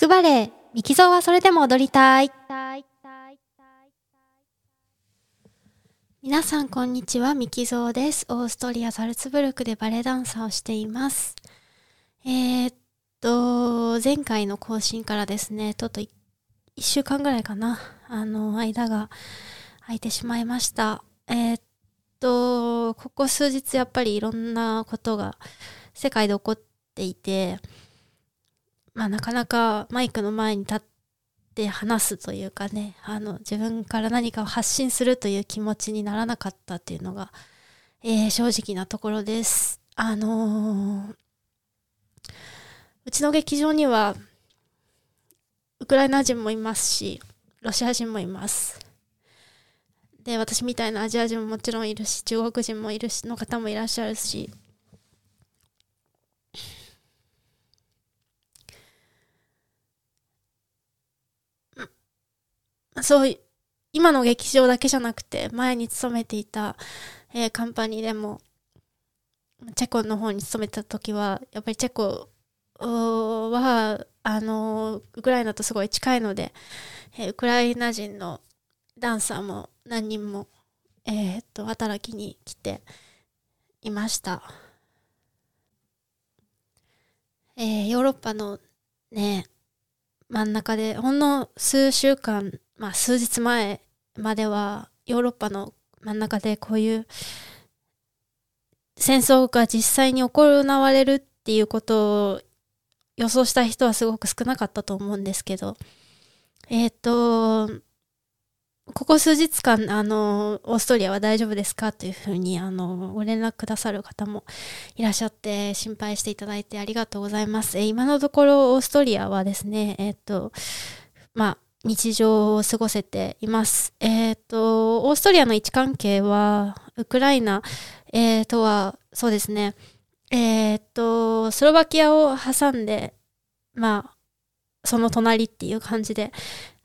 くバレエ、ミキゾーはそれでも踊りたい。皆さんこんにちは、ミキゾーです。オーストリア・サルツブルクでバレエダンサーをしています。えー、っと、前回の更新からですね、ちょっと1週間ぐらいかな、あの、間が空いてしまいました。えー、っと、ここ数日やっぱりいろんなことが世界で起こっていて、まあなかなかマイクの前に立って話すというかね、あの自分から何かを発信するという気持ちにならなかったっていうのが、えー正直なところです。あのーうちの劇場にはウクライナ人もいますし、ロシア人もいます。で、私みたいなアジア人ももちろんいるし、中国人もいるし、の方もいらっしゃるし、そう、今の劇場だけじゃなくて、前に勤めていた、えーカンパニーでも、チェコの方に勤めてた時は、やっぱりチェコは、あのウクライナとすごい近いので、えーウクライナ人のダンサーも何人も、えーっと、働きに来ていました。えーヨーロッパのね、真ん中で、ほんの数週間、まあ数日前までは、ヨーロッパの真ん中でこういう戦争が実際に行われるっていうことを予想した人はすごく少なかったと思うんですけど、えっ、と、ここ数日間、あの、オーストリアは大丈夫ですか？というふうに、あの、ご連絡くださる方もいらっしゃって、心配していただいてありがとうございます。え今のところ、オーストリアはですね、えっ、と、まあ、日常を過ごせています。えっ、と、オーストリアの位置関係は、ウクライナ、えーとは、そうですね、えっ、と、スロバキアを挟んで、まあ、その隣っていう感じで、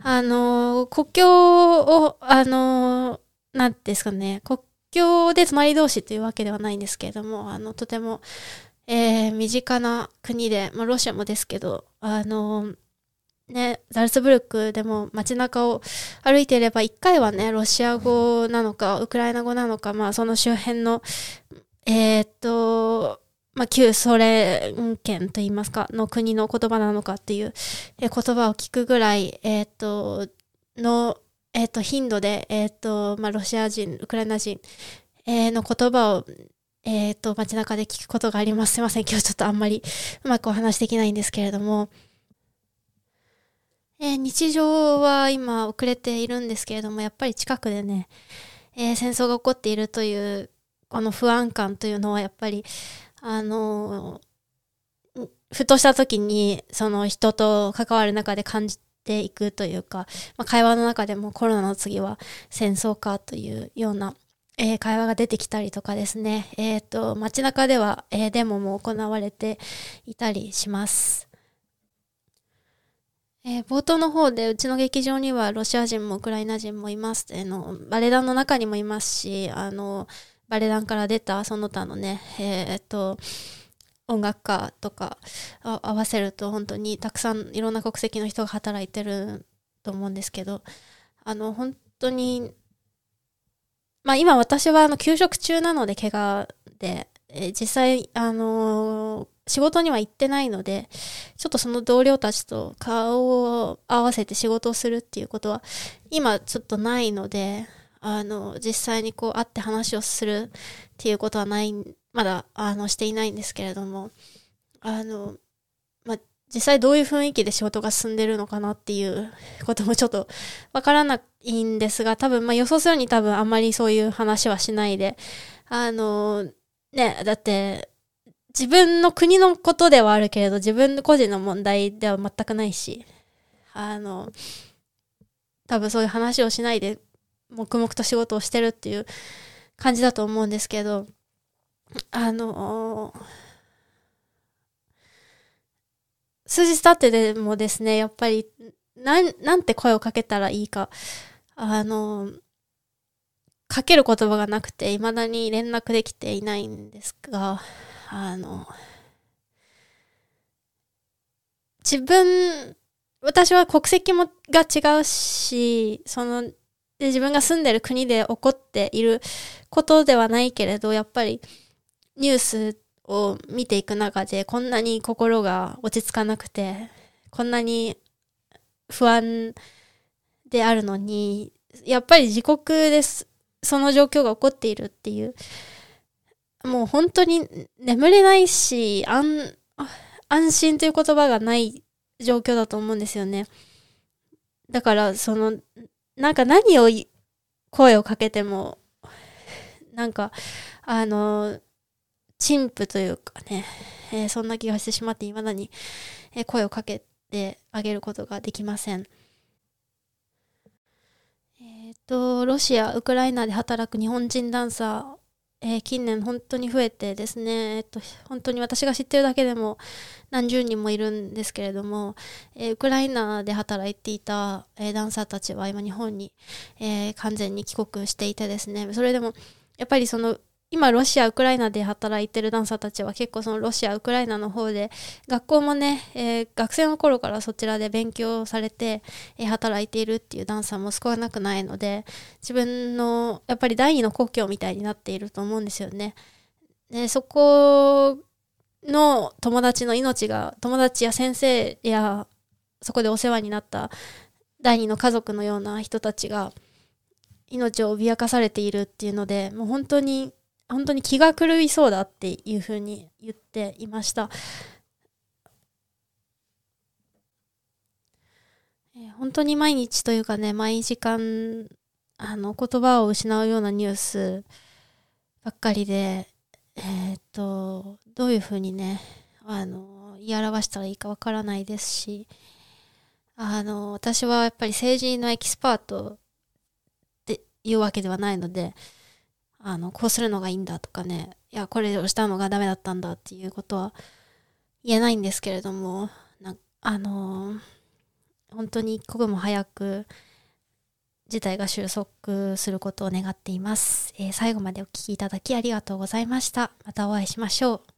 あの、国境を、あの、なんですかね、国境で隣同士というわけではないんですけれども、あの、とても、えー身近な国で、まあ、ロシアもですけど、あの、ね、ザルツブルクでも街中を歩いていれば、一回はね、ロシア語なのか、ウクライナ語なのか、まあ、その周辺の、えーっと、まあ、旧ソ連圏といいますか、の国の言葉なのかっていう、言葉を聞くぐらい、えーっと、の、えっと、頻度で、えっと、まあ、ロシア人、ウクライナ人、の言葉を、えっと、街中で聞くことがあります。すいません。今日ちょっとあんまりうまくお話できないんですけれども、えー日常は今遅れているんですけれども、やっぱり近くでね、えー戦争が起こっているという、この不安感というのはやっぱり、あのーふとした時に、その人と関わる中で感じていくというか、まあ、会話の中でもコロナの次は戦争かというような、えー会話が出てきたりとかですね、えっ、と、街中では、えーデモも行われていたりします。えー冒頭の方でうちの劇場にはロシア人もウクライナ人もいます。あの、バレエ団の中にもいますし、あの、バレエ団から出たその他のね、えーっと、音楽家とか合わせると本当にたくさんいろんな国籍の人が働いてると思うんですけど、あの、本当に、まあ今私はあの休職中なので怪我で、え実際、あのー仕事には行ってないので、ちょっとその同僚たちと顔を合わせて仕事をするっていうことは、今ちょっとないので、あの、実際にこう会って話をするっていうことはない、まだ、あの、していないんですけれども、あの、まあ、実際どういう雰囲気で仕事が進んでるのかなっていうこともちょっとわからないんですが、多分、まあ予想するに多分あんまりそういう話はしないで、あの、ね、だって、自分の国のことではあるけれど、自分個人の問題では全くないし、あの、多分そういう話をしないで、黙々と仕事をしてるっていう感じだと思うんですけど、あの、数日経ってでもですね、やっぱり、なん、なんて声をかけたらいいか、あの、かける言葉がなくて、未だに連絡できていないんですが、あの、自分私は国籍もが違うし、その、で自分が住んでる国で起こっていることではないけれど、やっぱりニュースを見ていく中でこんなに心が落ち着かなくて、こんなに不安であるのに、やっぱり自国です、その状況が起こっているっていう、もう本当に眠れないし、安、安心という言葉がない状況だと思うんですよね。だから、その、なんか何を声をかけても、なんか、あの、陳腐というかね、えー、そんな気がしてしまって、未だに、声をかけてあげることができません。えっ、ロシア、ウクライナで働く日本人ダンサー、えー、近年本当に増えてですね、えっと、本当に私が知ってるだけでも何十人もいるんですけれども、えー、ウクライナで働いていた、えー、ダンサーたちは今日本に、え完全に帰国していてですね、それでもやっぱりその今ロシア、ウクライナで働いてるダンサーたちは結構そのロシア、ウクライナの方で学校もね、えー、学生の頃からそちらで勉強されて、えー、働いているっていうダンサーも少なくないので自分のやっぱり第二の故郷みたいになっていると思うんですよね。でそこの友達の命が友達や先生やそこでお世話になった第二の家族のような人たちが命を脅かされているっていうのでもう本当に本当に気が狂いそうだっていうふうに言っていました。え、本当に毎日というかね、毎時間、あの、言葉を失うようなニュースばっかりで、えー、と、どういうふうにね、あの、言い表したらいいかわからないですし、あの、私はやっぱり政治のエキスパートっていうわけではないので、あの、こうするのがいいんだとかね、いや、これをしたのがダメだったんだっていうことは言えないんですけれども、なあの、本当に一刻も早く事態が収束することを願っています。えー、最後までお聴きいただきありがとうございました。またお会いしましょう。